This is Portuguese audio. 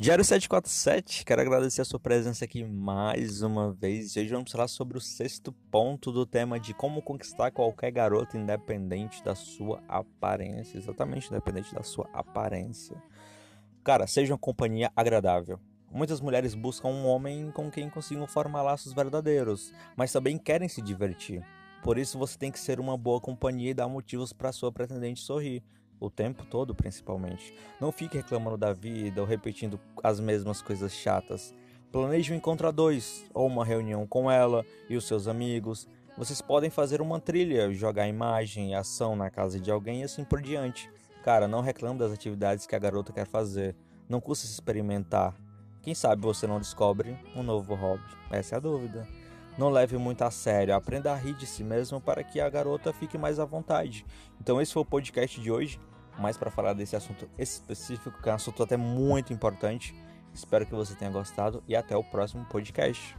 Diário 747, quero agradecer a sua presença aqui mais uma vez. Hoje vamos falar sobre o sexto ponto do tema de como conquistar qualquer garota independente da sua aparência. Exatamente, independente da sua aparência. Cara, seja uma companhia agradável. Muitas mulheres buscam um homem com quem consigam formar laços verdadeiros, mas também querem se divertir. Por isso você tem que ser uma boa companhia e dar motivos para sua pretendente sorrir o tempo todo, principalmente. Não fique reclamando da vida ou repetindo as mesmas coisas chatas. Planeje um encontro a dois, ou uma reunião com ela e os seus amigos. Vocês podem fazer uma trilha, jogar imagem e ação na casa de alguém e assim por diante. Cara, não reclame das atividades que a garota quer fazer. Não custa se experimentar. Quem sabe você não descobre um novo hobby? Essa é a dúvida. Não leve muito a sério, aprenda a rir de si mesmo para que a garota fique mais à vontade. Então esse foi o podcast de hoje mais para falar desse assunto específico, que é um assunto até muito importante. Espero que você tenha gostado e até o próximo podcast.